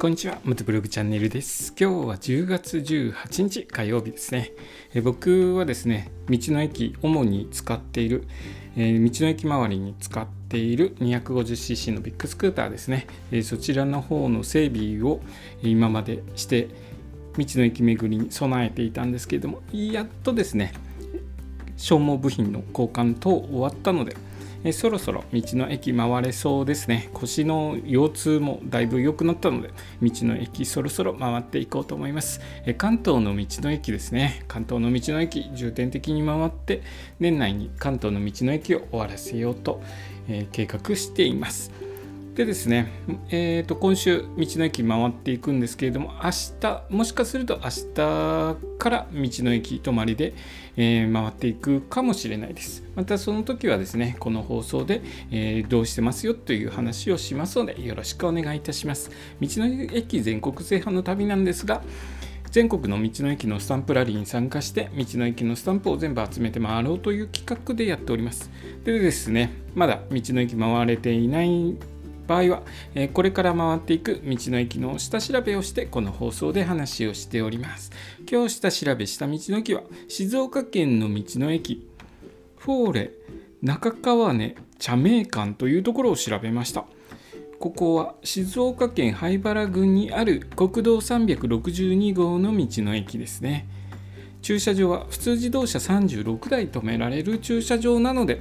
こんにちは。元ブログチャンネルです。今日は10月18日火曜日ですね。え僕はですね、道の駅、主に使っている、えー、道の駅周りに使っている 250cc のビッグスクーターですね。えー、そちらの方の整備を今までして、道の駅巡りに備えていたんですけれども、やっとですね、消耗部品の交換等終わったので、えそろそろ道の駅回れそうですね。腰の腰痛もだいぶ良くなったので道の駅そろそろ回っていこうと思います、え関東の道の駅ですね。関東の道の駅重点的に回って年内に関東の道の駅を終わらせようと、え計画しています。でですね、えー、と今週道の駅回っていくんですけれども明日もしかすると明日から道の駅泊まりで、えー、回っていくかもしれないです。またその時はですねこの放送で、えー、どうしてますよという話をしますのでよろしくお願いいたします。道の駅全国制覇の旅なんですが全国の道の駅のスタンプラリーに参加して道の駅のスタンプを全部集めて回ろうという企画でやっております。でですねまだ道の駅回れていない場合は、えこれから回っていく道の駅の下調べをしてこの放送で話をしております。今日下調べした道の駅は静岡県の道の駅フォーレ中川根茶名館というところを調べました。ここは静岡県灰原郡にある国道362号の道の駅ですね。駐車場は普通自動車36台止められる駐車場なので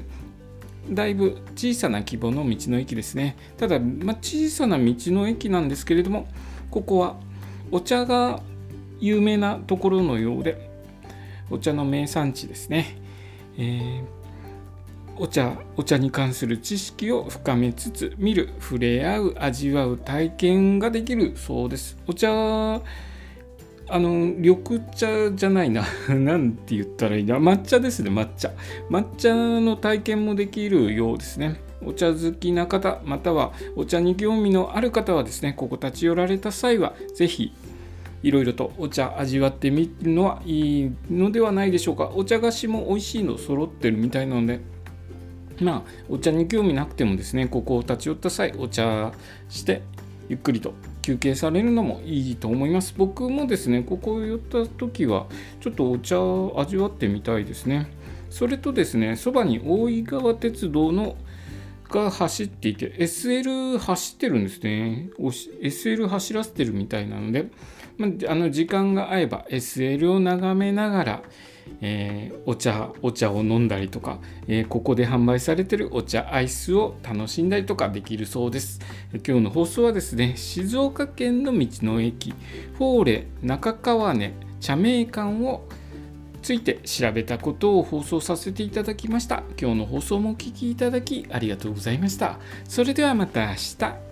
だいぶ小さな規模の道の駅ですね。ただ、まあ、小さな道の駅なんですけれどもここはお茶が有名なところのようでお茶の名産地ですね、えー、お茶お茶に関する知識を深めつつ見る触れ合う味わう体験ができるそうです。お茶あの緑茶じゃないな 何て言ったらいいな。抹茶ですね抹茶。抹茶の体験もできるようですね。お茶好きな方またはお茶に興味のある方はですねここ立ち寄られた際は是非いろいろとお茶味わってみるのはいいのではないでしょうか。お茶菓子も美味しいの揃ってるみたいなのでまあお茶に興味なくてもですねここを立ち寄った際お茶してゆっくりと休憩されるのもいいと思います。僕もですねここ寄った時はちょっとお茶を味わってみたいですね。それとですねそばに大井川鉄道のが走っていて SL 走ってるんですね。SL 走らせてるみたいなので、まあの時間が合えば SL を眺めながらえー、お茶お茶を飲んだりとか、えー、ここで販売されてるお茶アイスを楽しんだりとかできるそうです。今日の放送はですね静岡県の道の駅フォーレ中川根茶名館をついて調べたことを放送させていただきました。今日の放送もお聴きいただきありがとうございました。それではまた明日。